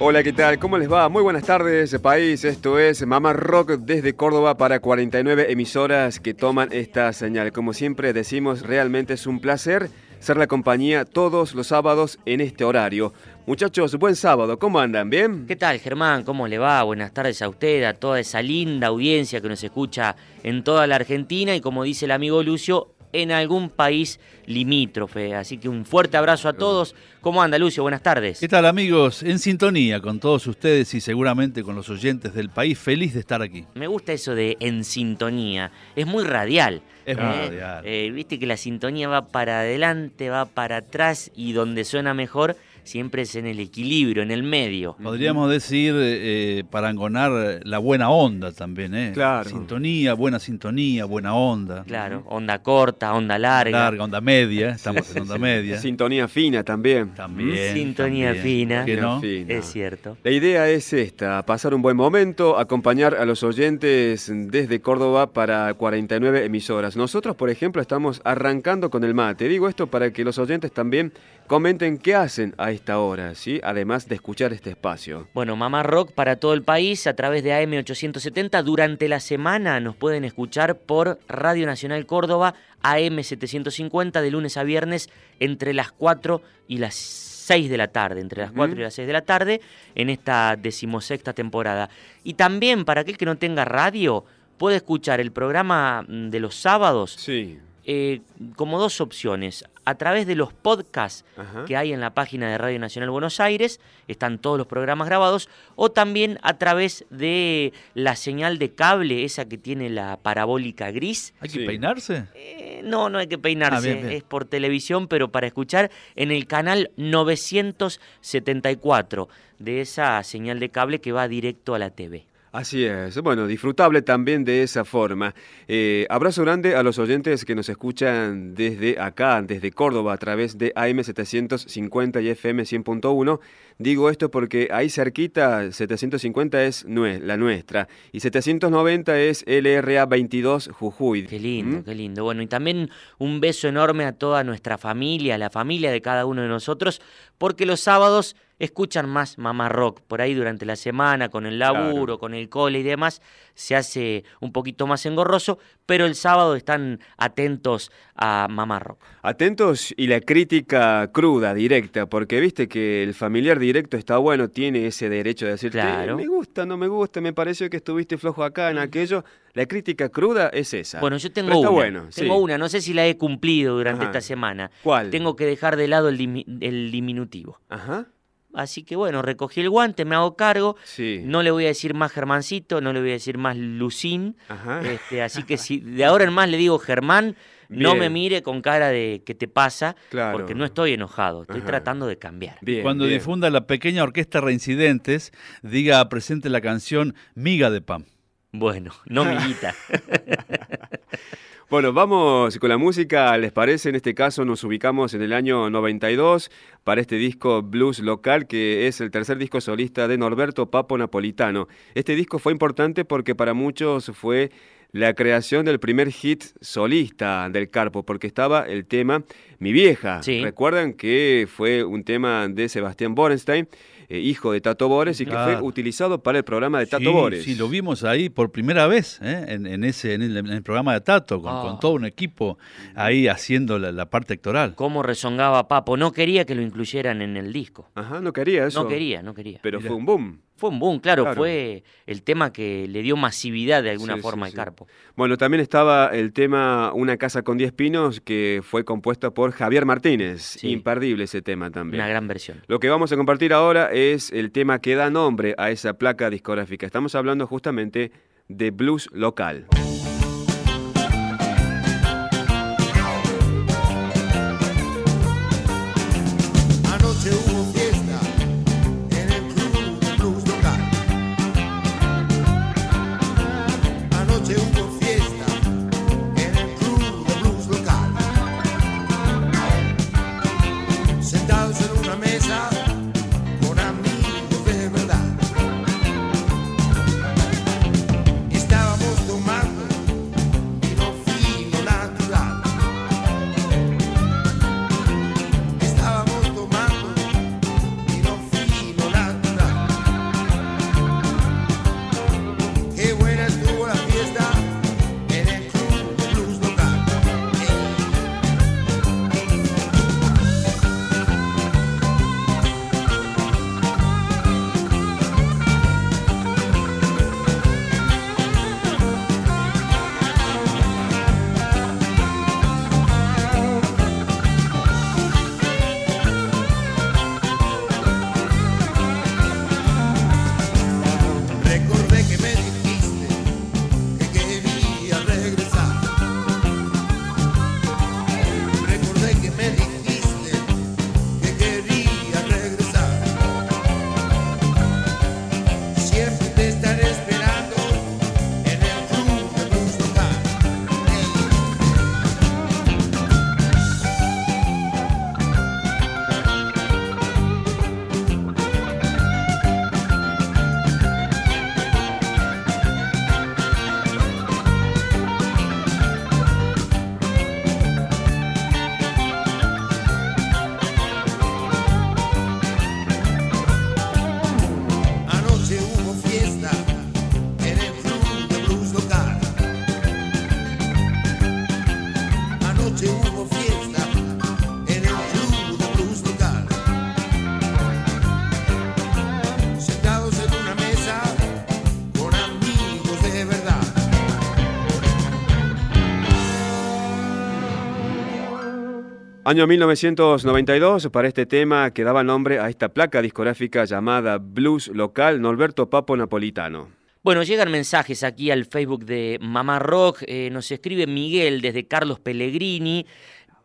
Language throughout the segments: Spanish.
Hola, ¿qué tal? ¿Cómo les va? Muy buenas tardes, país. Esto es Mamá Rock desde Córdoba para 49 emisoras que toman esta señal. Como siempre decimos, realmente es un placer ser la compañía todos los sábados en este horario. Muchachos, buen sábado, ¿cómo andan? ¿Bien? ¿Qué tal, Germán? ¿Cómo le va? Buenas tardes a usted, a toda esa linda audiencia que nos escucha en toda la Argentina y como dice el amigo Lucio, en algún país limítrofe. Así que un fuerte abrazo a todos. ¿Cómo anda, Lucio? Buenas tardes. ¿Qué tal, amigos? En sintonía con todos ustedes y seguramente con los oyentes del país. Feliz de estar aquí. Me gusta eso de en sintonía. Es muy radial. Es muy ¿eh? radial. Eh, Viste que la sintonía va para adelante, va para atrás y donde suena mejor siempre es en el equilibrio, en el medio. Podríamos decir, eh, parangonar la buena onda también, ¿eh? Claro. Sintonía, buena sintonía, buena onda. Claro, onda corta, onda larga. Larga, onda media, estamos en onda media. Sintonía fina también. También. Sintonía también. fina. ¿Por qué no? Fina. Es cierto. La idea es esta, pasar un buen momento, acompañar a los oyentes desde Córdoba para 49 emisoras. Nosotros, por ejemplo, estamos arrancando con el mate. Digo esto para que los oyentes también comenten qué hacen a esta hora, ¿sí? Además de escuchar este espacio. Bueno, Mamá Rock para todo el país a través de AM870. Durante la semana nos pueden escuchar por Radio Nacional Córdoba AM750 de lunes a viernes entre las 4 y las 6 de la tarde, entre las 4 y las 6 de la tarde en esta decimosexta temporada. Y también para aquel que no tenga radio, puede escuchar el programa de los sábados Sí. Eh, como dos opciones. A través de los podcasts Ajá. que hay en la página de Radio Nacional Buenos Aires, están todos los programas grabados, o también a través de la señal de cable, esa que tiene la parabólica gris. ¿Hay que Sí. peinarse? Eh, no, no hay que peinarse, Ah, bien, bien. es por televisión, pero para escuchar en el canal 974 de esa señal de cable que va directo a la TV. Así es, bueno, disfrutable también de esa forma. Eh, abrazo grande a los oyentes que nos escuchan desde acá, desde Córdoba, a través de AM750 y FM 100.1. Digo esto porque ahí cerquita 750 es nue- la nuestra y 790 es LRA 22 Jujuy. Qué lindo, ¿Mm? qué lindo. Bueno, y también un beso enorme a toda nuestra familia, a la familia de cada uno de nosotros, porque los sábados escuchan más Mamá Rock. Por ahí durante la semana, con el laburo, Claro. con el cole y demás, se hace un poquito más engorroso, pero el sábado están atentos a Mamá Rock. Atentos y la crítica cruda, directa, porque viste que el familiar directo está bueno, tiene ese derecho de decirte, Claro. me gusta, no me gusta, me pareció que estuviste flojo acá en aquello. La crítica cruda es esa. Bueno, yo tengo una. bueno, tengo sí. una, no sé si la he cumplido durante Ajá. esta semana. ¿Cuál? Tengo que dejar de lado el, el diminutivo. Ajá, Así que bueno, recogí el guante, me hago cargo. sí. No le voy a decir más Germancito, no le voy a decir más Lucín. Ajá. Este, así que si de ahora en más le digo Germán, no me mire con cara de ¿qué te pasa? Claro. Porque no estoy enojado, estoy Ajá. tratando de cambiar. Bien, Cuando bien. difunda la pequeña orquesta Reincidentes, diga presente la canción Miga de Pan. Bueno, no milita. Bueno, vamos con la música, ¿les parece? En este caso nos ubicamos en el año 92 para este disco Blues Local, que es el tercer disco solista de Norberto Papo Napolitano. Este disco fue importante porque para muchos fue la creación del primer hit solista del Carpo, porque estaba el tema Mi vieja. Sí. Recuerdan que fue un tema de Sebastián Borenstein. Eh, hijo de Tato Bores y que fue utilizado para el programa de Tato Bores. Sí, lo vimos ahí por primera vez ¿eh? en, ese, en el, programa de Tato, con, ah. todo un equipo ahí haciendo la, parte actoral. ¿Cómo rezongaba Papo? No quería que lo incluyeran en el disco. Ajá, no quería eso. No quería, no quería. Pero fue un boom. Fue un boom, claro, fue el tema que le dio masividad de alguna forma al Carpo. Bueno, también estaba el tema Una casa con 10 pinos, que fue compuesta por Javier Martínez. Imperdible ese tema también. Una gran versión. Lo que vamos a compartir ahora es el tema que da nombre a esa placa discográfica. Estamos hablando justamente de blues local. Año 1992, para este tema que daba nombre a esta placa discográfica llamada Blues Local, Norberto Papo Napolitano. Bueno, llegan mensajes aquí al Facebook de Mamá Rock, eh, nos escribe Miguel desde Carlos Pellegrini,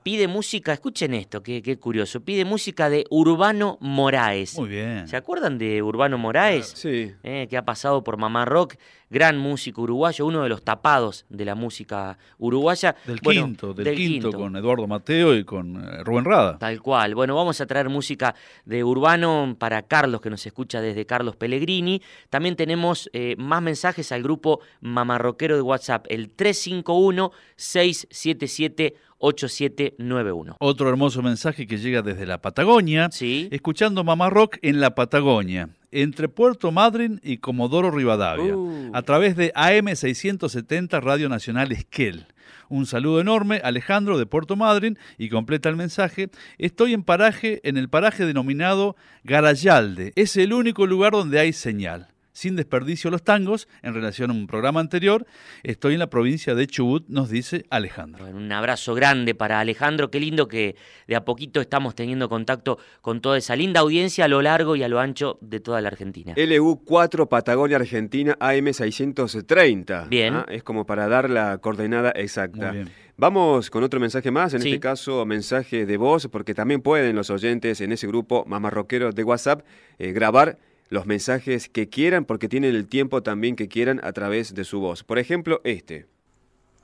pide música, escuchen esto, qué, qué, curioso, pide música de Urbano Moraes. Muy bien. ¿Se acuerdan de Urbano Moraes? Sí. Eh, que ha pasado por Mamá Rock gran músico uruguayo, uno de los tapados de la música uruguaya. Del quinto, del, quinto, con Eduardo Mateo y con eh, Rubén Rada. Tal cual. Bueno, vamos a traer música de Urbano para Carlos, que nos escucha desde Carlos Pellegrini. También tenemos eh, más mensajes al grupo Mamarroquero de WhatsApp, el 351 677 8791. Otro hermoso mensaje que llega desde la Patagonia, ¿Sí? escuchando Mamá Rock en la Patagonia entre Puerto Madryn y Comodoro Rivadavia, uh. a través de AM670 Radio Nacional Esquel. Un saludo enorme, Alejandro de Puerto Madryn, y completa el mensaje. Estoy en paraje, en el paraje denominado Garayalde. Es el único lugar donde hay señal sin desperdicio los tangos, en relación a un programa anterior. Estoy en la provincia de Chubut, nos dice Alejandro. un abrazo grande para Alejandro, qué lindo que de a poquito estamos teniendo contacto con toda esa linda audiencia a lo largo y a lo ancho de toda la Argentina. LU4 Patagonia Argentina AM630. Bien. ¿ah? Es como para dar la coordenada exacta. Vamos con otro mensaje más, en este caso mensaje de voz, porque también pueden los oyentes en ese grupo mamarroquero de WhatsApp eh, grabar los mensajes que quieran porque tienen el tiempo también que quieran a través de su voz. Por ejemplo, este.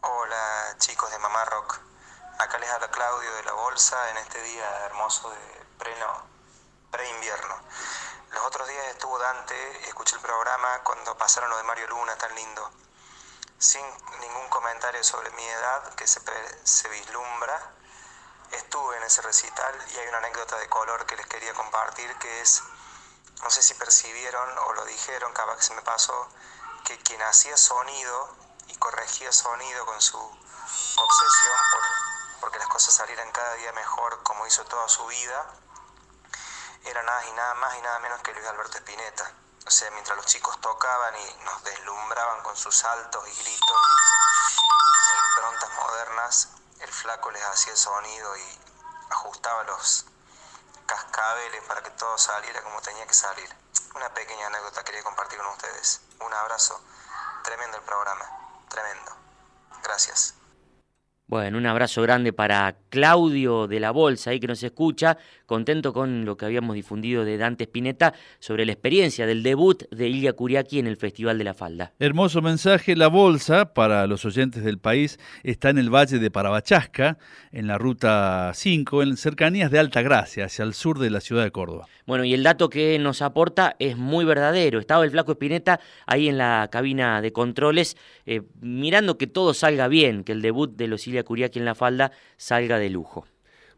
Hola chicos de Mamá Rock. Acá les habla Claudio de la Bolsa en este día hermoso de preno, pre-invierno. Los otros días estuvo Dante escuché el programa cuando pasaron lo de Mario Luna, tan lindo. Sin ningún comentario sobre mi edad que se, se vislumbra, estuve en ese recital y hay una anécdota de color que les quería compartir que es no sé si percibieron o lo dijeron, capaz que se me pasó, que quien hacía sonido y corregía sonido con su obsesión por porque las cosas salieran cada día mejor como hizo toda su vida, era nada y nada más y nada menos que Luis Alberto Spinetta. O sea, mientras los chicos tocaban y nos deslumbraban con sus saltos y gritos e improntas modernas, el flaco les hacía sonido y ajustaba los cascabeles para que todo saliera como tenía que salir. Una pequeña anécdota quería compartir con ustedes. Un abrazo. Tremendo el programa. Tremendo. Gracias. Bueno, un abrazo grande para Claudio de la Bolsa, ahí que nos escucha, contento con lo que habíamos difundido de Dante Spinetta sobre la experiencia del debut de Ilya Kuriaki en el Festival de la Falda. Hermoso mensaje, la Bolsa, para los oyentes del país, está en el Valle de Parabachasca, en la Ruta 5, en cercanías de Alta Gracia, hacia el sur de la ciudad de Córdoba. Bueno, y el dato que nos aporta es muy verdadero. Estaba el flaco Espineta ahí en la cabina de controles, eh, mirando que todo salga bien, que el debut de Losilia Curiaki en la falda salga de lujo.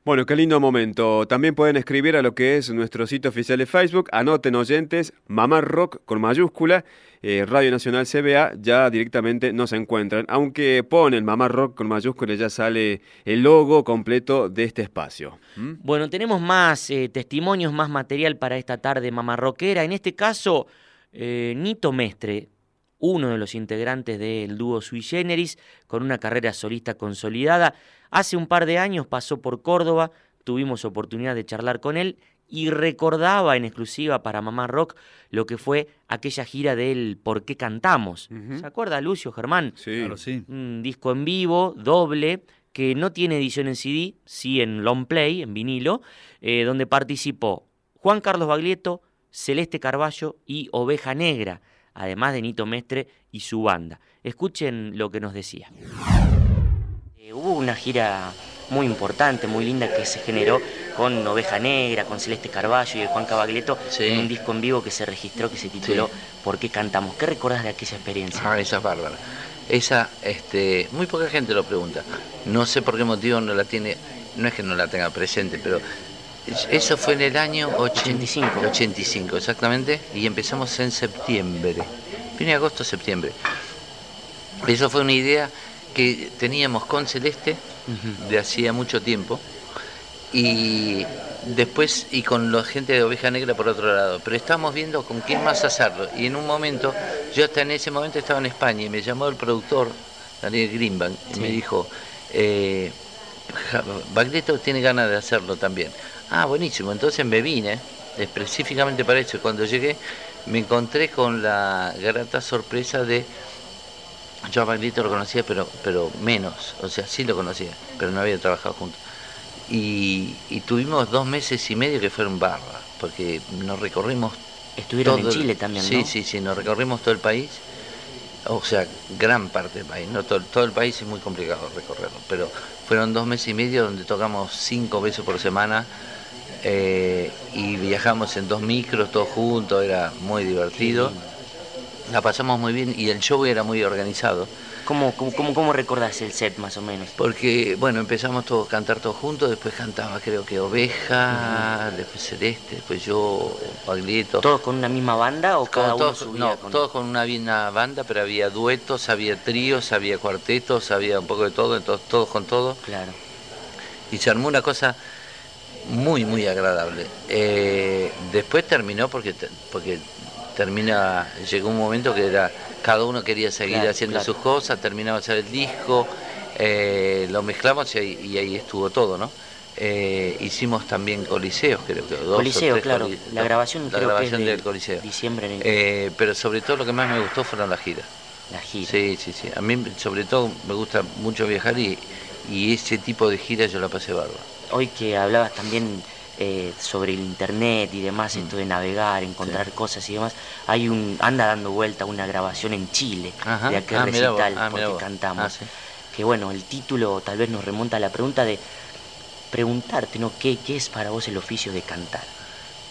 Bueno, qué lindo momento. También pueden escribir a lo que es nuestro sitio oficial de Facebook. Anoten oyentes, Mamá Rock con mayúscula, eh, Radio Nacional CBA, ya directamente nos encuentran. Aunque ponen Mamá Rock con mayúscula, ya sale el logo completo de este espacio. ¿Mm? Bueno, tenemos más eh, testimonios, más material para esta tarde Mamá Rockera. En este caso, eh, Nito Mestre, uno de los integrantes del dúo Sui Generis, con una carrera solista consolidada. Hace un par de años pasó por Córdoba, tuvimos oportunidad de charlar con él y recordaba en exclusiva para Mamá Rock lo que fue aquella gira del Por qué cantamos. ¿Se acuerda, Lucio Germán? Sí. Claro, sí. Un disco en vivo, doble, que no tiene edición en CD, sí en long play, en vinilo, eh, donde participó Juan Carlos Baglietto, Celeste Carballo y Oveja Negra, además de Nito Mestre y su banda. Escuchen lo que nos decía. Eh, hubo una gira muy importante, muy linda que se generó con Oveja Negra, con Celeste Carballo y Juan Cabagleto en un disco en vivo que se registró que se tituló ¿Por qué cantamos? ¿Qué recordás de aquella experiencia? Ah, esa es bárbara. Esa, este, muy poca gente lo pregunta. No sé por qué motivo no la tiene, no es que no la tenga presente, pero eso fue en el año 85. 85, exactamente, y empezamos en septiembre. Fin de agosto, septiembre. Eso fue una idea que teníamos con Celeste de hacía mucho tiempo y después y con la gente de Oveja Negra por otro lado, pero estábamos viendo con quién más hacerlo y en un momento, yo hasta en ese momento estaba en España y me llamó el productor Daniel Greenbank y me dijo, eh, Bagleto tiene ganas de hacerlo también. Ah, buenísimo, entonces me vine específicamente para eso. Cuando llegué me encontré con la grata sorpresa de yo a Baglietto lo conocía, pero, pero menos, o sea, sí lo conocía, pero no había trabajado juntos. Y, tuvimos dos meses y medio que fueron barba, porque nos recorrimos. Estuvieron en Chile también, sí, ¿no? Sí, sí, sí, nos recorrimos todo el país, o sea, gran parte del país, no todo, todo el país es muy complicado recorrerlo, pero fueron dos meses y medio donde tocamos cinco veces por semana eh, y viajamos en dos micros todos juntos, era muy divertido la pasamos muy bien y el show era muy organizado. ¿Cómo, cómo, cómo, recordás el set más o menos? Porque, bueno, empezamos todos a cantar todos juntos, después cantaba creo que Oveja, después Celeste, después yo, Paglieto. ¿Todos con una misma banda o cada uno todos, No, todos con una misma banda, pero había duetos, había tríos, había cuartetos, había un poco de todo, entonces todos con todo. Claro. Y se armó una cosa muy, muy agradable. Eh, después terminó porque, porque termina, llegó un momento que era, cada uno quería seguir haciendo sus cosas, terminaba de hacer el disco, eh, lo mezclamos y ahí, estuvo todo, ¿no? Eh, hicimos también coliseos, creo que dos Coliseo, claro. la grabación, la grabación del Coliseo. Diciembre. En eh, pero sobre todo lo que más me gustó fueron las giras. Las giras. Sí, sí, sí. A mí sobre todo me gusta mucho viajar y, y ese tipo de giras yo la pasé bárbaro. Hoy que hablabas también eh, sobre el internet y demás, esto de navegar, encontrar cosas y demás, hay un anda dando vuelta una grabación en Chile de aquel ah, recital ah, porque cantamos. Ah, que bueno, el título tal vez nos remonta a la pregunta de preguntarte, ¿no? ¿Qué, ¿Qué es para vos el oficio de cantar?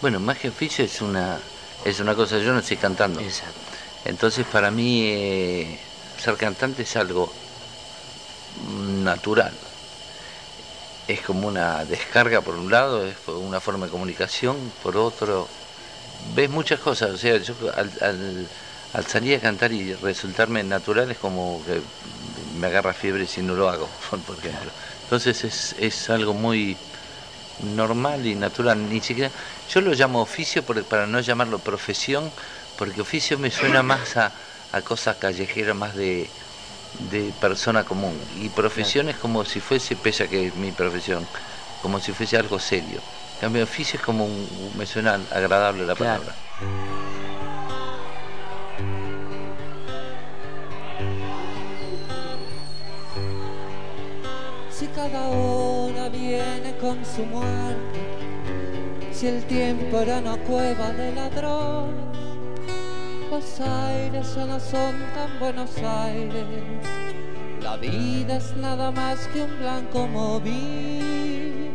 Bueno, más que oficio es una, es una cosa, yo no estoy cantando. Exacto. Entonces para mí eh, ser cantante es algo natural es como una descarga por un lado, es una forma de comunicación, por otro ves muchas cosas. O sea, yo al, al, salir a cantar y resultarme natural es como que me agarra fiebre si no lo hago, por ejemplo. Entonces es, es algo muy normal y natural. Ni siquiera, yo lo llamo oficio para no llamarlo profesión, porque oficio me suena más a, a cosas callejeras, más de, de persona común. Y profesión es como si fuese, pese a que es mi profesión, como si fuese algo serio. En cambio, oficio es como un, me suena agradable la palabra. Si cada hora viene con su muerte, si el tiempo era una cueva de ladrones, los aires ya no son tan Buenos Aires, la vida es nada más que un blanco móvil.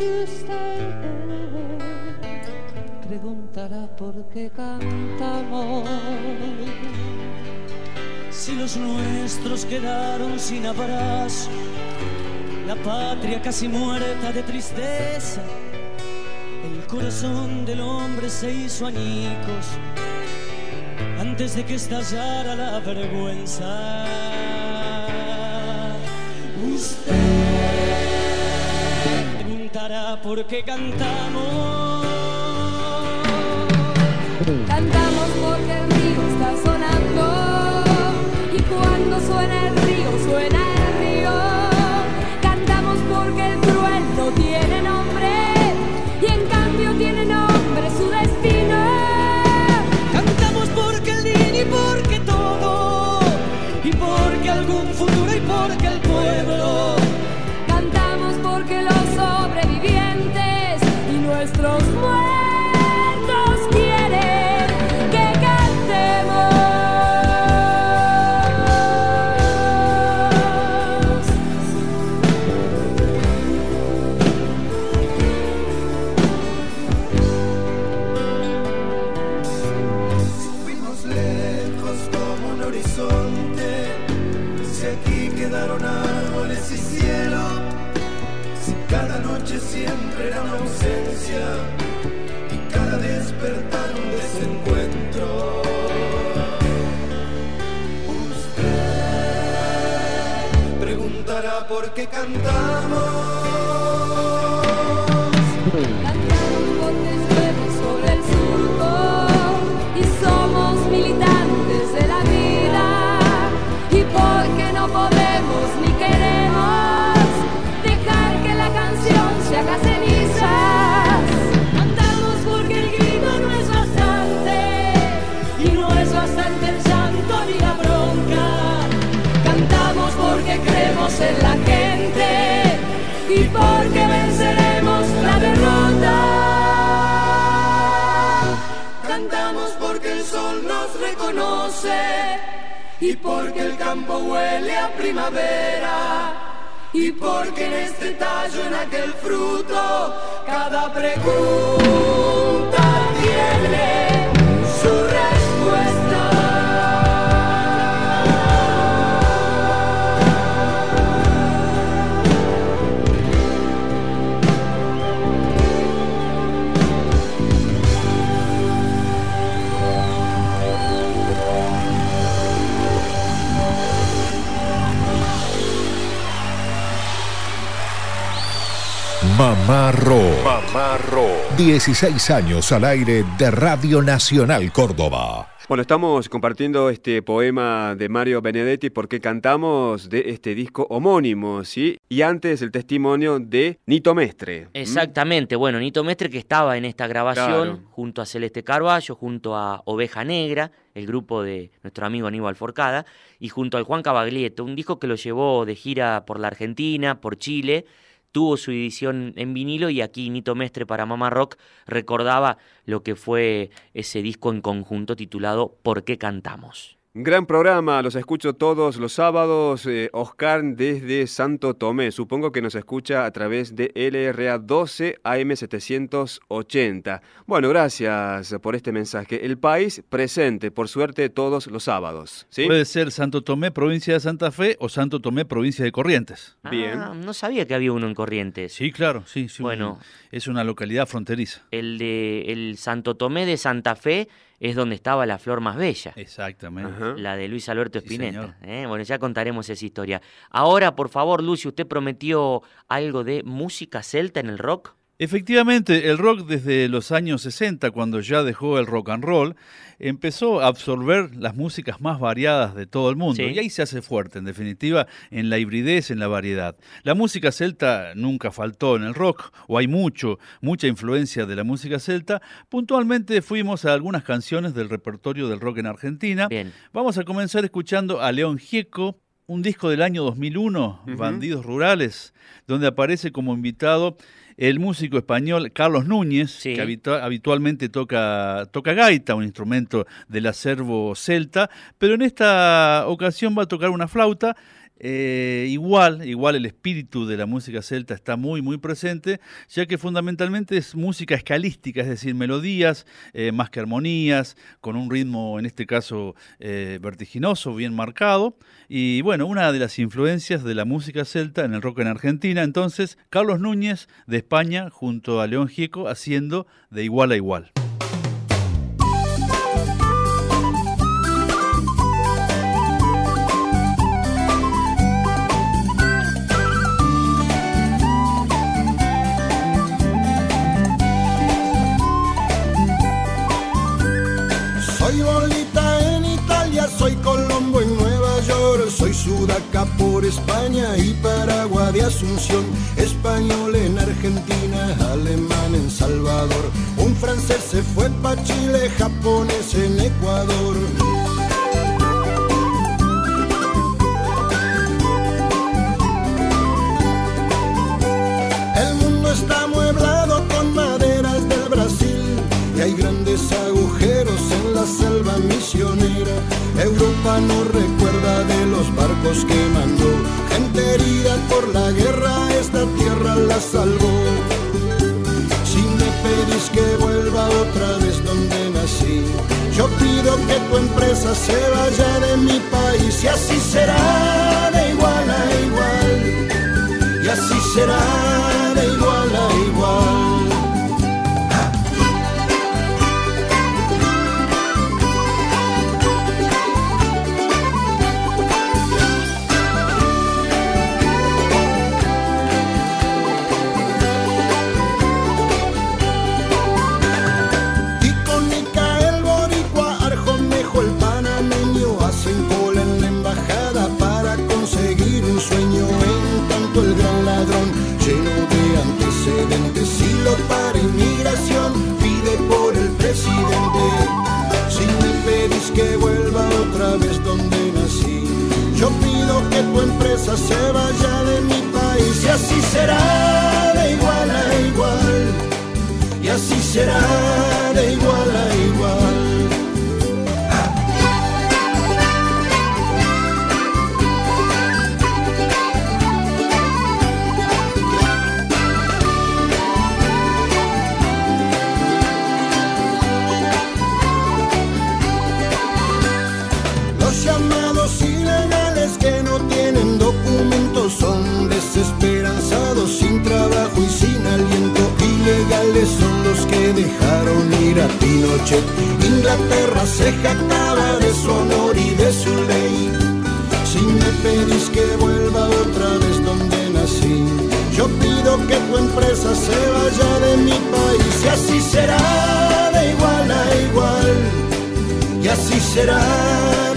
Y usted preguntará por qué cantamos. Si los nuestros quedaron sin abrazo, la patria casi muerta de tristeza, corazón del hombre se hizo añicos antes de que estallara la vergüenza. Usted preguntará por qué cantamos. Cantamos porque el río está sonando cuando suena el Mamá Ro. 16 años al aire de Radio Nacional Córdoba. Bueno, estamos compartiendo este poema de Mario Benedetti porque cantamos de este disco homónimo, ¿sí? Y antes el testimonio de Nito Mestre. Exactamente, bueno, Nito Mestre que estaba en esta grabación junto a Celeste Carballo, junto a Oveja Negra, el grupo de nuestro amigo Aníbal Forcada, y junto al Juan Cavaglieto, un disco que lo llevó de gira por la Argentina, por Chile, tuvo su edición en vinilo y aquí Nito Mestre para Mama Rock recordaba lo que fue ese disco en conjunto titulado ¿Por qué cantamos? Gran programa, los escucho todos los sábados. Eh, Oscar desde Santo Tomé, supongo que nos escucha a través de LRA 12 AM 780. Bueno, gracias por este mensaje. El país presente, por suerte, todos los sábados. ¿sí? Puede ser Santo Tomé, provincia de Santa Fe, o Santo Tomé, provincia de Corrientes. Bien. Ah, no sabía que había uno en Corrientes. Sí, claro, sí. sí Bueno. Es una localidad fronteriza. El de el Santo Tomé de Santa Fe es donde estaba la flor más bella. Exactamente. Ajá. La de Luis Alberto Sí, Spinetta. ¿eh? Bueno, ya contaremos esa historia. Ahora, por favor, Lucio, ¿usted prometió algo de música celta en el rock? Efectivamente, el rock desde los años 60, cuando ya dejó el rock and roll, empezó a absorber las músicas más variadas de todo el mundo. Sí. Y ahí se hace fuerte, en definitiva, en la hibridez, en la variedad. La música celta nunca faltó en el rock, o hay mucho, mucha influencia de la música celta. Puntualmente fuimos a algunas canciones del repertorio del rock en Argentina. Bien. Vamos a comenzar escuchando a León Gieco, un disco del año 2001, Ujú. Bandidos Rurales, donde aparece como invitado el músico español Carlos Núñez, Sí. que habitua- habitualmente toca, toca gaita, un instrumento del acervo celta, pero en esta ocasión va a tocar una flauta. Eh, igual, igual el espíritu de la música celta está muy, muy presente, ya que fundamentalmente es música escalística, es decir, melodías eh, más que armonías, con un ritmo, en este caso, eh, vertiginoso, bien marcado. Y bueno, una de las influencias de la música celta en el rock en Argentina. Entonces, Carlos Núñez de España junto a León Gieco haciendo de igual a igual. Por España y Paraguay de Asunción, español en Argentina, alemán en Salvador, un francés se fue pa' Chile, japonés en Ecuador. El mundo está amueblado con maderas del Brasil y hay grandes agujeros en la selva misionera. Europa no recuerda de los barcos que mandó, gente herida por la guerra, esta tierra la salvó. Si me pedís que vuelva otra vez donde nací, yo pido que tu empresa se vaya de mi país y así será de igual a igual y así será de igual. Se vaya de mi país y así será de igual a igual y así será de igual. Dejaron ir a Pinochet. Inglaterra se jactaba de su honor y de su ley. Si me pedís que vuelva otra vez donde nací, yo pido que tu empresa se vaya de mi país y así será de igual a igual y así será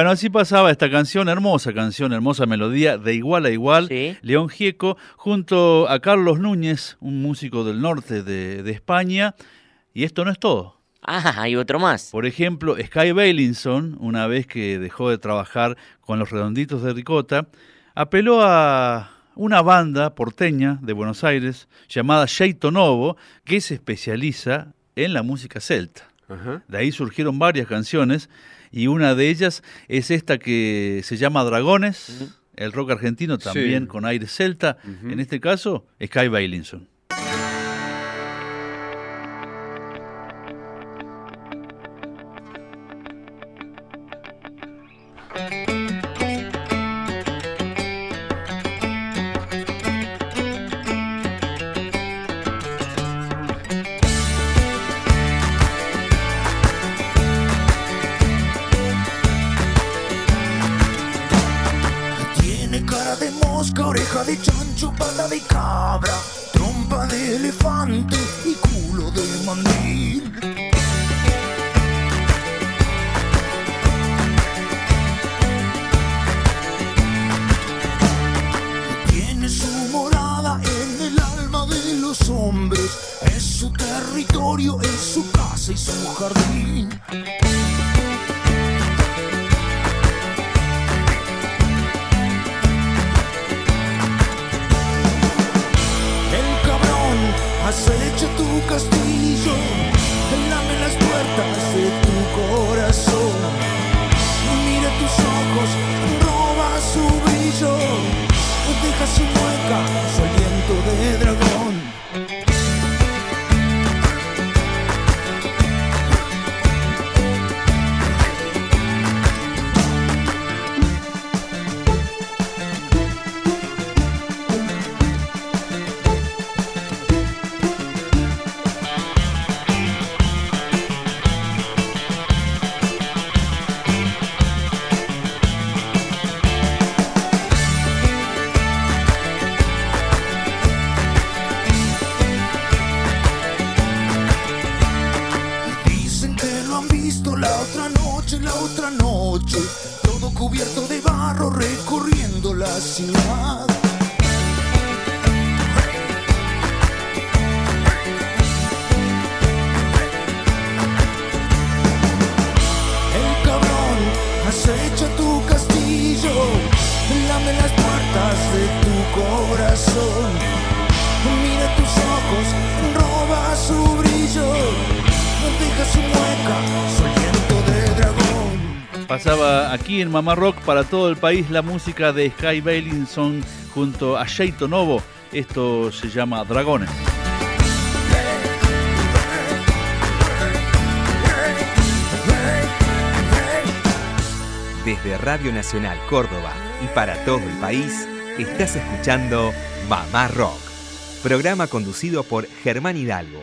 Bueno, así pasaba esta canción, hermosa canción, hermosa melodía, de igual a igual, León Gieco, junto a Carlos Núñez, un músico del norte de, de España, y esto no es todo. Ah, hay otro más. Por ejemplo, Sky Bailinson, una vez que dejó de trabajar con los redonditos de Ricota, apeló a una banda porteña de Buenos Aires llamada Sheito Novo, que se especializa en la música celta. De ahí surgieron varias canciones y una de ellas es esta que se llama Dragones, el rock argentino también con aire celta, en este caso Sky Bailinson. han visto la otra noche, la otra noche, todo cubierto de barro recorriendo la ciudad. El cabrón acecha tu castillo, lame las puertas de tu corazón, mira tus ojos, roba su brillo aquí en Mamá Rock para todo el país la música de Sky Bailinson junto a Sheito Novo. Esto se llama Dragones. Desde Radio Nacional Córdoba y para todo el país, estás escuchando Mamá Rock. Programa conducido por Germán Hidalgo,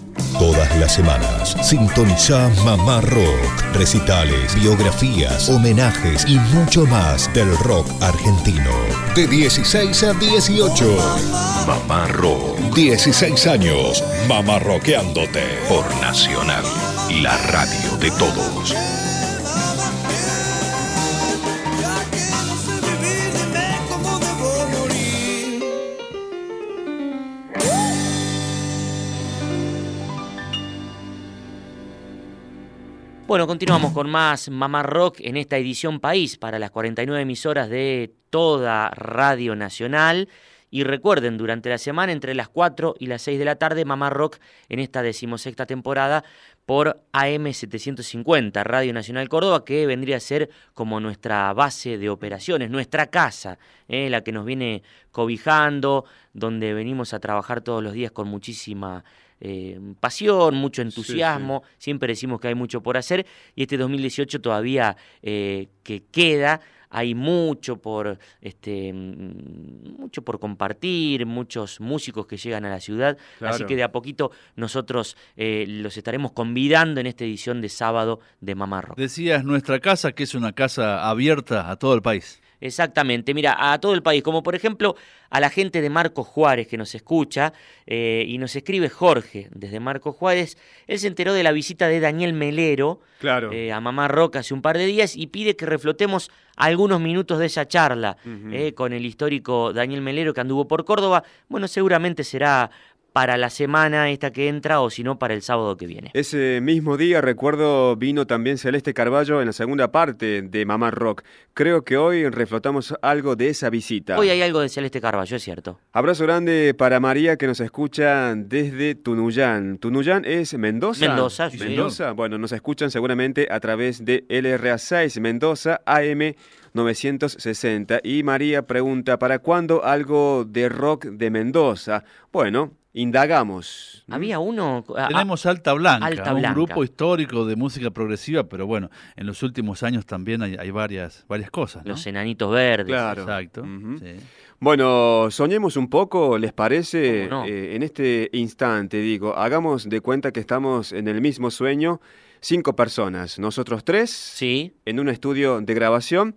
Todas las semanas, sintoniza Mamá Rock, recitales, biografías, homenajes y mucho más del rock argentino. De 16 a 18. Mamá Rock, 16 años, Mamá Rockeándote por Nacional, la radio de todos. Bueno, continuamos con más Mamá Rock en esta edición País para las 49 emisoras de toda Radio Nacional. Y recuerden, durante la semana, entre las 4 y las 6 de la tarde, Mamá Rock en esta decimosexta temporada por AM750, Radio Nacional Córdoba, que vendría a ser como nuestra base de operaciones, nuestra casa, eh, la que nos viene cobijando, donde venimos a trabajar todos los días con muchísima eh, pasión, mucho entusiasmo, siempre decimos que hay mucho por hacer y este 2018 todavía eh, que queda hay mucho por este mm, mucho por compartir, muchos músicos que llegan a la ciudad, así que de a poquito nosotros eh, los estaremos convidando en esta edición de sábado de Mamá Rock. Decías nuestra casa, que es una casa abierta a todo el país. Exactamente, mira, a todo el país, como por ejemplo a la gente de Marcos Juárez que nos escucha eh, y nos escribe Jorge desde Marcos Juárez, él se enteró de la visita de Daniel Melero Claro. eh, a Mamá Roca hace un par de días y pide que reflotemos algunos minutos de esa charla eh, con el histórico Daniel Melero que anduvo por Córdoba. Bueno, seguramente será para la semana esta que entra o si no para el sábado que viene. Ese mismo día, recuerdo, vino también Celeste Carballo en la segunda parte de Mamá Rock. Creo que hoy reflotamos algo de esa visita. Hoy hay algo de Celeste Carballo, es cierto. Abrazo grande para María que nos escucha desde Tunuyán. ¿Tunuyán es Mendoza? Mendoza, sí. Mendoza. Bueno, nos escuchan seguramente a través de LRA6 Mendoza AM 960. Y María pregunta, ¿para cuándo algo de rock de Mendoza? Bueno, indagamos. Había uno... Tenemos Alta Blanca, Alta un grupo histórico de música progresiva, pero bueno, en los últimos años también hay, hay varias, varias cosas. ¿no? Los enanitos verdes. Claro. Exacto. Sí. Bueno, soñemos un poco, ¿les parece? Eh, en este instante, digo, hagamos de cuenta que estamos en el mismo sueño, cinco personas, nosotros tres, Sí. en un estudio de grabación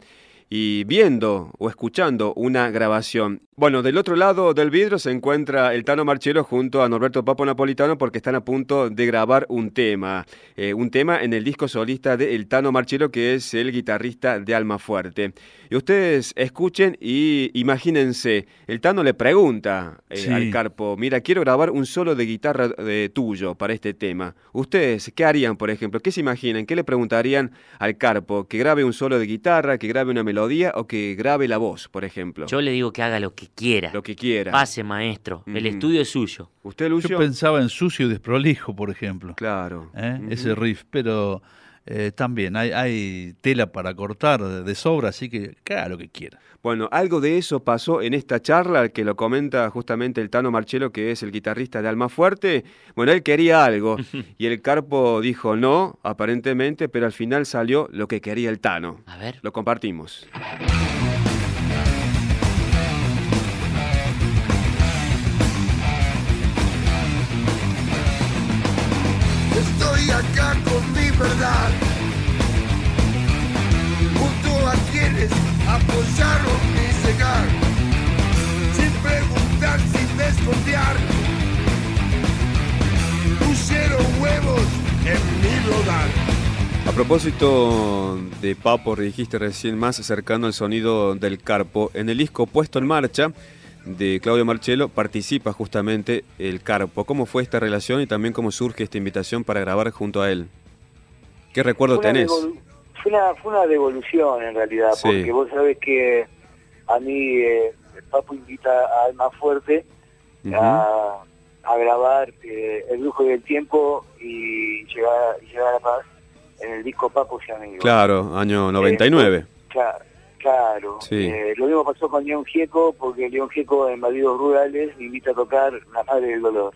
y viendo o escuchando una grabación. Bueno, del otro lado del vidrio se encuentra el Tano Marchelo junto a Norberto Papo Napolitano porque están a punto de grabar un tema. Eh, un tema en el disco solista de El Tano Marchelo que es el guitarrista de Alma Fuerte. Y ustedes escuchen y imagínense, el Tano le pregunta eh, Sí. al Carpo, mira, quiero grabar un solo de guitarra de tuyo para este tema. ¿Ustedes qué harían, por ejemplo? ¿Qué se imaginan? ¿Qué le preguntarían al Carpo? ¿Que grabe un solo de guitarra, que grabe una melodía o que grabe la voz, por ejemplo? Yo le digo que haga lo que quiera. Lo que quiera. Pase, maestro. El estudio es suyo. ¿Usted, Yo Lucio? pensaba en sucio y desprolijo, por ejemplo. Claro. ¿eh? Ese riff, pero eh, también hay, hay tela para cortar de, sobra, así que que haga lo que quiera. Bueno, algo de eso pasó en esta charla que lo comenta justamente el Tano Marchelo, que es el guitarrista de Alma Fuerte. Bueno, él quería algo y el Carpo dijo no, aparentemente, pero al final salió lo que quería el Tano. A ver. Lo compartimos. Estoy acá con mi verdad, junto a quienes apoyaron mi llegar, sin preguntar, sin desconfiar, pusieron huevos en mi rodar. A propósito de Papo, dijiste recién más cercano al sonido del Carpo, en el disco Puesto en Marcha de Claudio Marchelo participa justamente el Carpo. ¿Cómo fue esta relación y también cómo surge esta invitación para grabar junto a él? ¿Qué recuerdo Fue tenés? Fue una, fue una devolución en realidad, Sí. porque vos sabés que a mí eh, el Papo invita a Alma Fuerte a, a grabar eh, El Brujo del Tiempo y llegar, y llegar a la paz en el disco Papos y Amigos. Claro, año 99. Cla- Claro, Sí. Eh, lo mismo pasó con León Gieco, porque León Gieco en Malditos Rurales me invita a tocar La Madre del Dolor,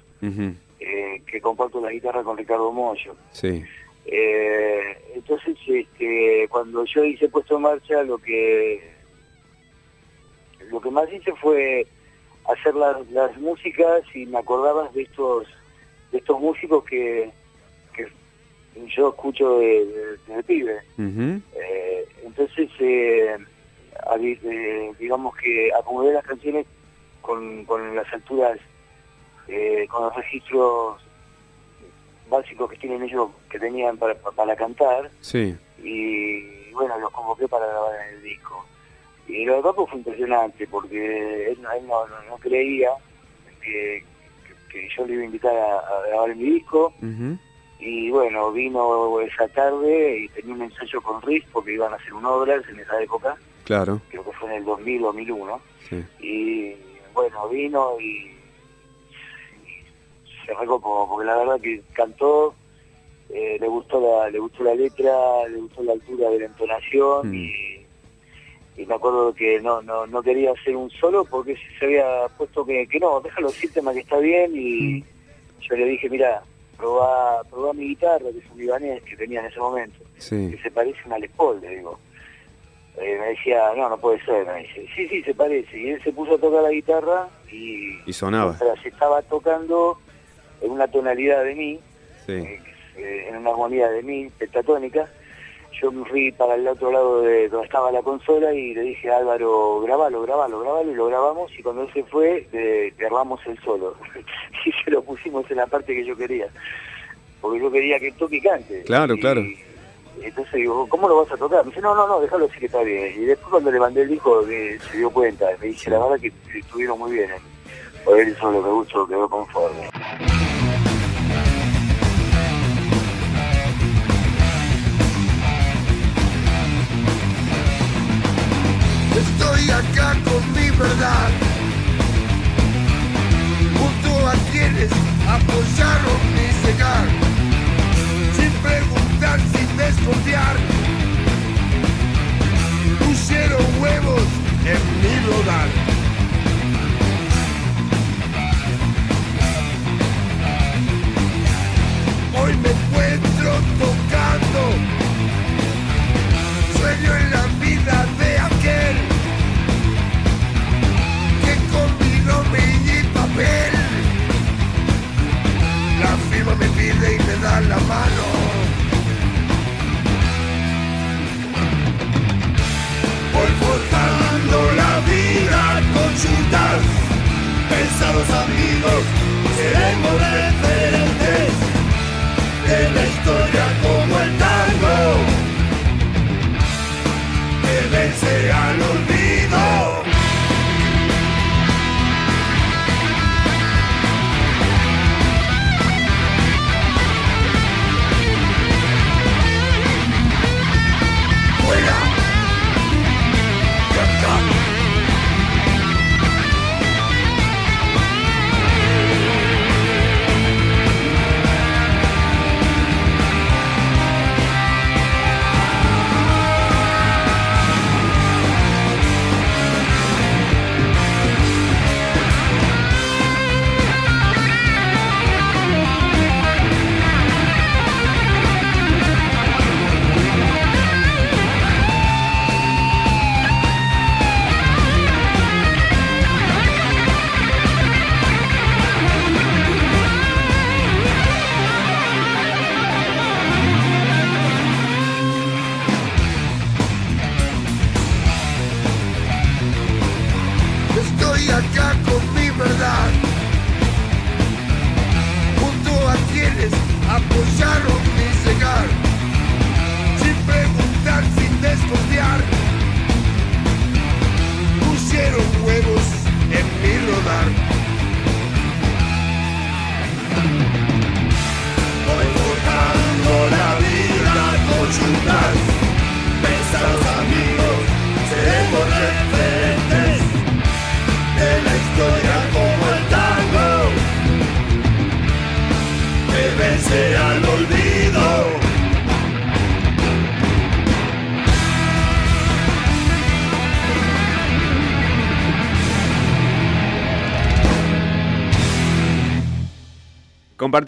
eh, que comparto la guitarra con Ricardo Mollo. Sí. Eh, entonces, este, cuando yo hice puesto en marcha, lo que lo que más hice fue hacer las, las músicas y me acordaba de estos de estos músicos que, que yo escucho de- de- pibe. Eh, entonces, eh, digamos que acomodé las canciones con, con las alturas, eh, con los registros básicos que tienen ellos, que tenían para, para cantar, Sí. y bueno, los convoqué para grabar en el disco. Y lo de Papo fue impresionante, porque él, no- él no, no- no creía que, que- que yo le iba a invitar a, a grabar mi disco, y bueno, vino esa tarde y tenía un ensayo con Riz porque iban a hacer un obras en esa época, Claro. creo que fue en el 2000, 2001. Sí. Y bueno, vino y, y se recopó, porque la verdad que cantó, eh, le gustó la le gustó la letra, le gustó la altura de la entonación Mm. y, y me acuerdo que no, no, no quería hacer un solo porque se había puesto que, que no, déjalo así, tema que está bien y, yo le dije, mira, probá, probá mi guitarra, que es un libanés que tenía en ese momento, Sí. que se parece a una Les Paul, le digo. Eh, me decía, no, no puede ser, me dice, sí, sí, se parece. Y él se puso a tocar la guitarra y Y sonaba. mientras estaba tocando en una tonalidad de mi, Sí. eh, en una armonía de mi, pentatónica, yo me fui para el otro lado de donde estaba la consola y le dije a Álvaro, grabalo, grabalo, grabalo, y lo grabamos y cuando él se fue, eh, grabamos el solo. y se lo pusimos en la parte que yo quería. Porque yo quería que toque y cante. Claro, Y- claro. Entonces digo, ¿cómo lo vas a tocar? Me dice, no, no, no, déjalo así que está bien. Y después cuando le mandé el disco eh, se dio cuenta. Me dice, la verdad que estuvieron muy bien. eh. Por él solo me gustó, quedó conforme. Estoy acá con mi verdad, junto a quienes apoyaron mi llegar, sin preguntar, sin desconfiar. Pusieron huevos en mi rodar.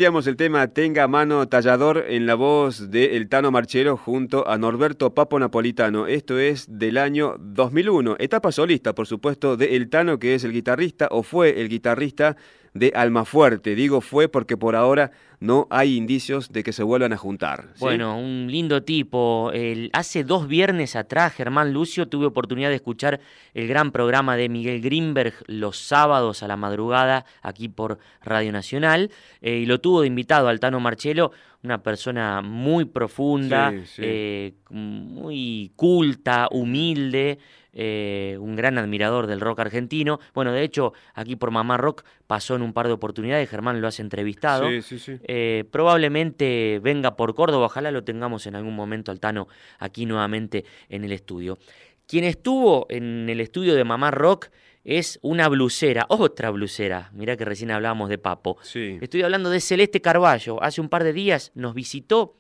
El tema Tenga mano tallador en la voz de El Tano Marchero junto a Norberto Papo Napolitano. Esto es del año 2001. Etapa solista, por supuesto, de El Tano, que es el guitarrista o fue el guitarrista de Almafuerte. Digo fue porque por ahora no hay indicios de que se vuelvan a juntar. ¿sí? Bueno, un lindo tipo. El- hace dos viernes atrás, Germán Lucio, tuve oportunidad de escuchar el gran programa de Miguel Grimberg los sábados a la madrugada aquí por Radio Nacional eh, y lo tuvo de invitado al Tano Marchelo, una persona muy profunda, Sí, sí. eh, muy culta, humilde. Eh, un gran admirador del rock argentino. Bueno, de hecho, aquí por Mamá Rock pasó en un par de oportunidades, Germán lo has entrevistado. Sí, sí, sí. Eh, probablemente venga por Córdoba, ojalá lo tengamos en algún momento Altano aquí nuevamente en el estudio. Quien estuvo en el estudio de Mamá Rock es una blusera, otra blusera. Mirá que recién hablábamos de Papo. Sí. Estoy hablando de Celeste Carballo. Hace un par de días nos visitó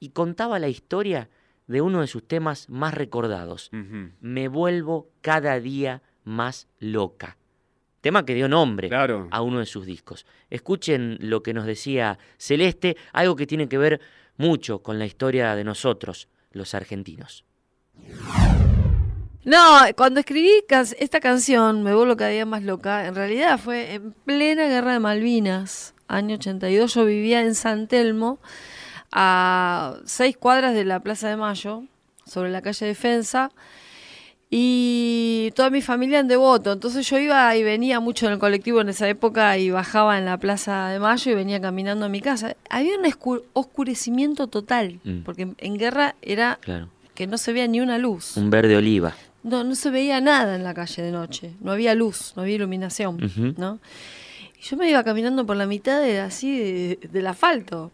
y contaba la historia de uno de sus temas más recordados. Me vuelvo cada día más loca. tema que dio nombre Claro. a uno de sus discos. Escuchen lo que nos decía Celeste, algo que tiene que ver mucho con la historia de nosotros, los argentinos. No, cuando escribí esta canción, Me vuelvo cada día más loca, en realidad fue en plena guerra de Malvinas, año 82. Yo vivía en San Telmo, a seis cuadras de la Plaza de Mayo, sobre la calle Defensa, y toda mi familia en Devoto. Entonces yo iba y venía mucho en el colectivo en esa época y bajaba en la Plaza de Mayo y venía caminando a mi casa. Había un oscurecimiento total, Mm. porque en- guerra era Claro. que no se veía ni una luz. Un verde oliva. No, no se veía nada en la calle de noche. No había luz, no había iluminación. ¿no? Y yo me iba caminando por la mitad de, así de- del asfalto.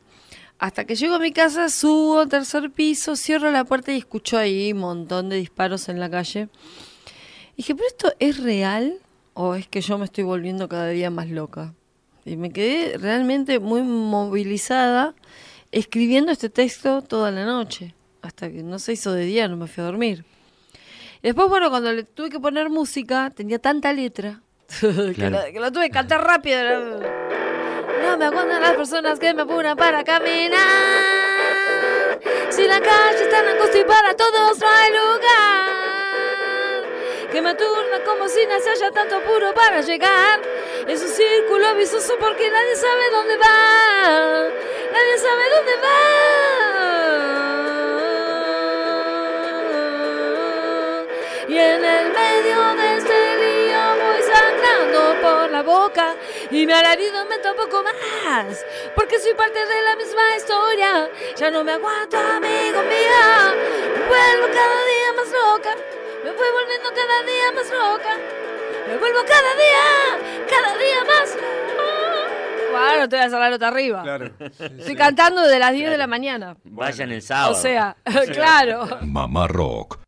Hasta que llego a mi casa, subo al tercer piso, cierro la puerta y escucho ahí un montón de disparos en la calle. Y dije, ¿pero esto es real o es que yo me estoy volviendo cada día más loca? Y me quedé realmente muy movilizada escribiendo este texto toda la noche. Hasta que no se hizo de día, no me fui a dormir. Y después, bueno, cuando le tuve que poner música, tenía tanta letra que, lo, que lo tuve que cantar rápido. No me aguantan las personas que me apuran para caminar. Si la calle está en angosta y para todos no hay lugar. Que me aturna como si no se haya tanto apuro para llegar. Es un círculo vicioso porque nadie sabe dónde va. Nadie sabe dónde va. Y en el medio de este lío voy sangrando por la boca y me alarido me poco más porque soy parte de la misma historia. Ya no me aguanto, amigo mío. Me vuelvo cada día más loca. Me voy volviendo cada día más loca. Me vuelvo cada día, cada día más loca. Bueno, te voy a hacer la nota arriba. Claro. Estoy cantando de las 10 de la mañana. Vayan el sábado. O sea, claro. Mamá Rock.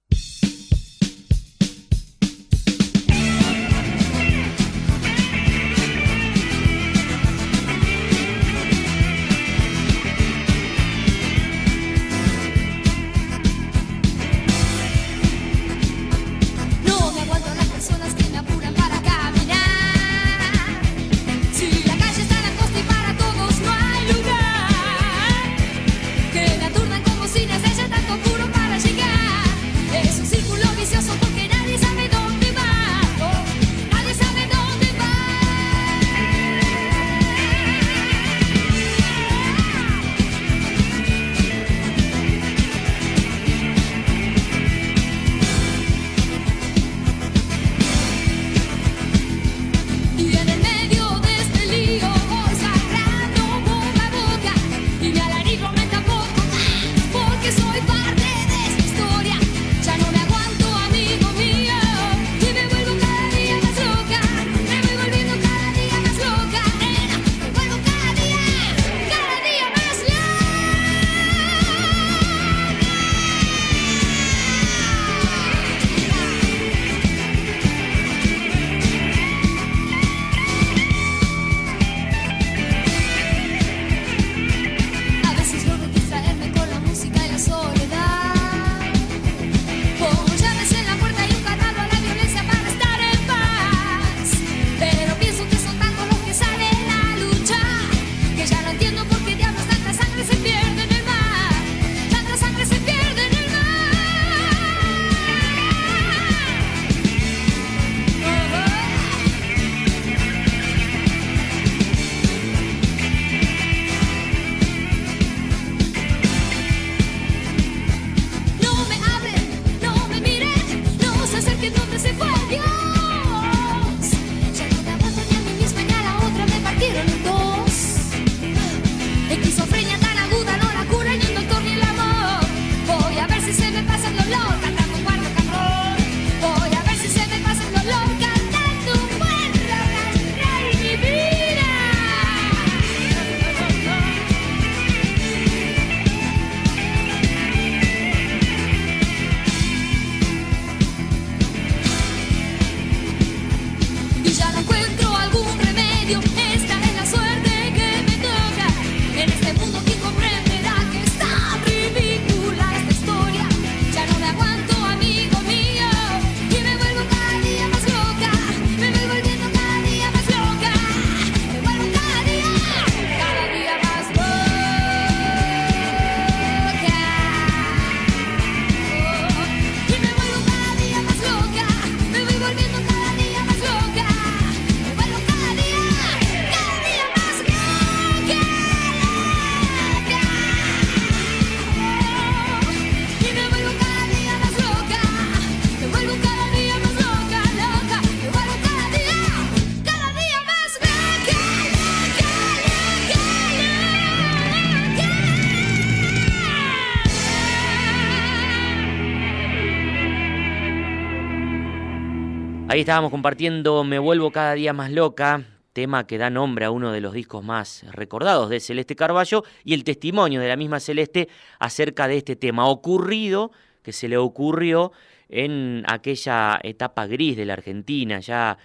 Ahí estábamos compartiendo Me vuelvo cada día más loca, tema que da nombre a uno de los discos más recordados de Celeste Carballo y el testimonio de la misma Celeste acerca de este tema ocurrido que se le ocurrió en aquella etapa gris de la Argentina, ya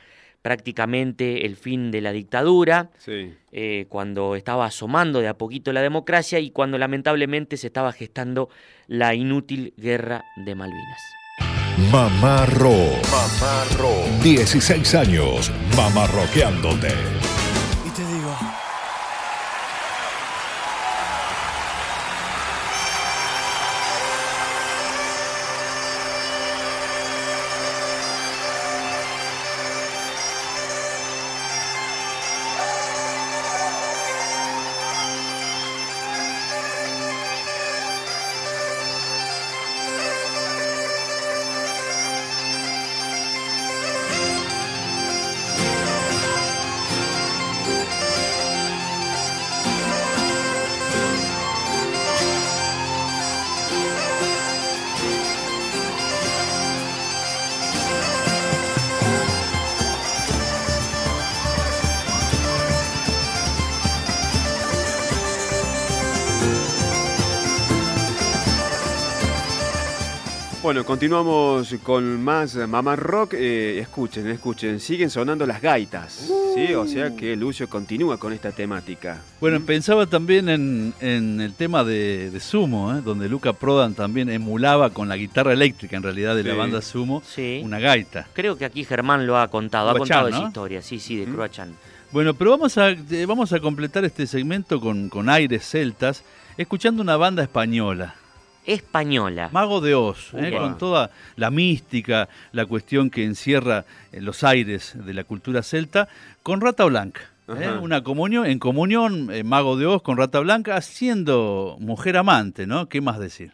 prácticamente el fin de la dictadura, eh, cuando estaba asomando de a poquito la democracia y cuando lamentablemente se estaba gestando la inútil guerra de Malvinas. Mamá Rock. Mamá Rock. 16 años mamarroqueándote. Bueno, continuamos con más Mamá Rock. Eh, escuchen, escuchen, siguen sonando las gaitas. ¿sí? O sea que Lucio continúa con esta temática. Bueno, pensaba también en, el tema de, Sumo, ¿eh? donde Luca Prodan también emulaba con la guitarra eléctrica, en realidad, de la banda Sumo, una gaita. Creo que aquí Germán lo ha contado, ha contado esa historia, sí, sí, de Croachan. Bueno, pero vamos a, eh, vamos a completar este segmento con, con aires celtas, escuchando una banda española española. Mago de Oz, ¿eh? con toda la mística, la cuestión que encierra eh, los aires de la cultura celta, con Rata Blanca. ¿eh? Una comunión, en comunión, Mago de Oz con Rata Blanca, siendo mujer amante, ¿no? ¿Qué más decir?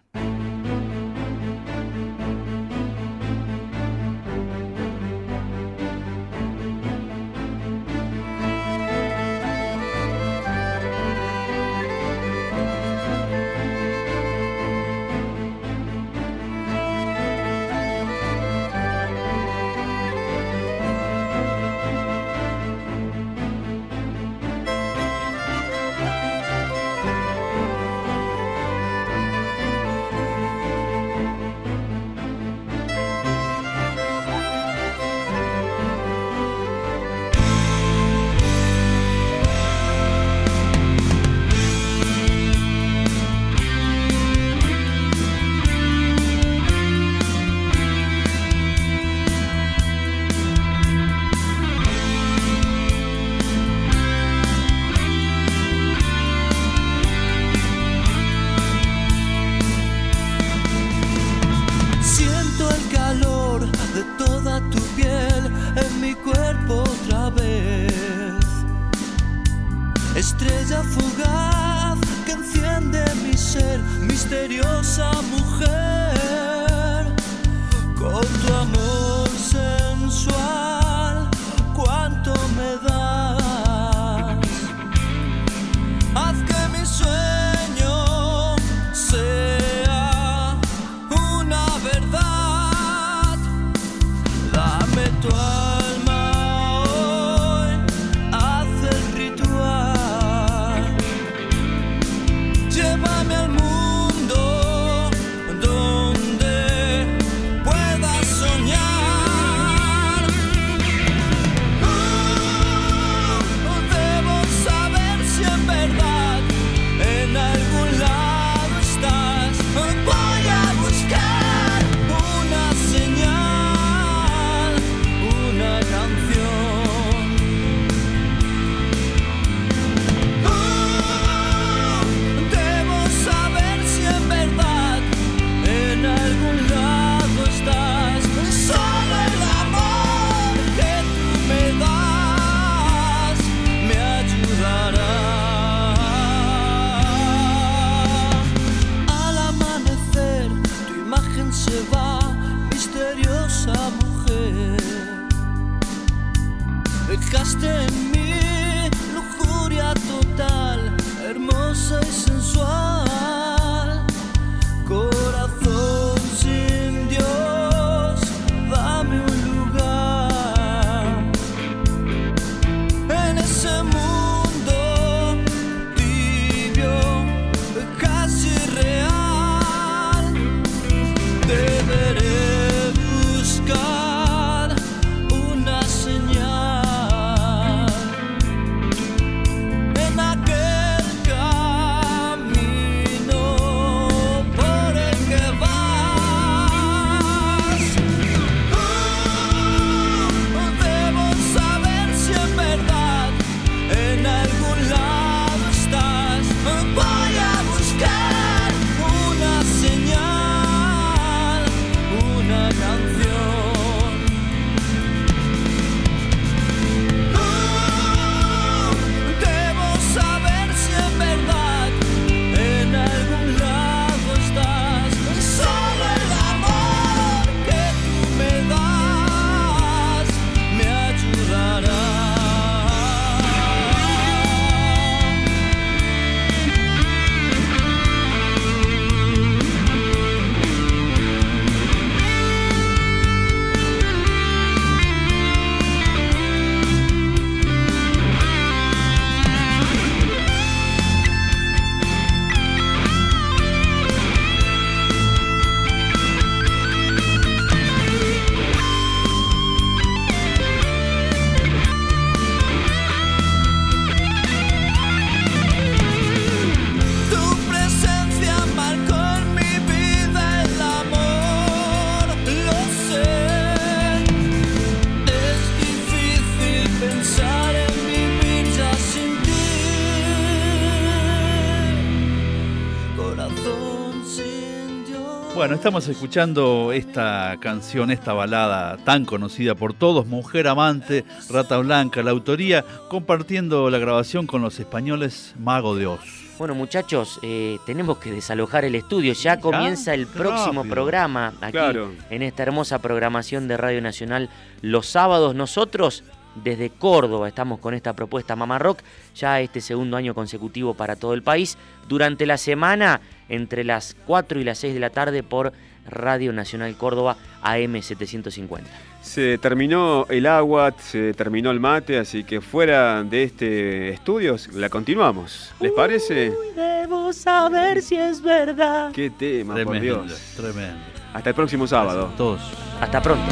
Estamos escuchando esta canción, esta balada tan conocida por todos, Mujer Amante, Rata Blanca, la autoría, compartiendo la grabación con los españoles Mago de Oz. Bueno, muchachos, eh, tenemos que desalojar el estudio. Ya comienza el próximo rápido. programa aquí Claro. en esta hermosa programación de Radio Nacional los sábados. Nosotros desde Córdoba estamos con esta propuesta Mamá Rock, ya este segundo año consecutivo para todo el país. Durante la semana, entre las 4 y las 6 de la tarde por Radio Nacional Córdoba AM 750. Se terminó el agua, se terminó el mate, así que fuera de este estudio la continuamos. ¿Les parece? Debo saber si es verdad. Qué tema, por Dios. tremendo. Hasta el próximo sábado. Todos. Hasta pronto.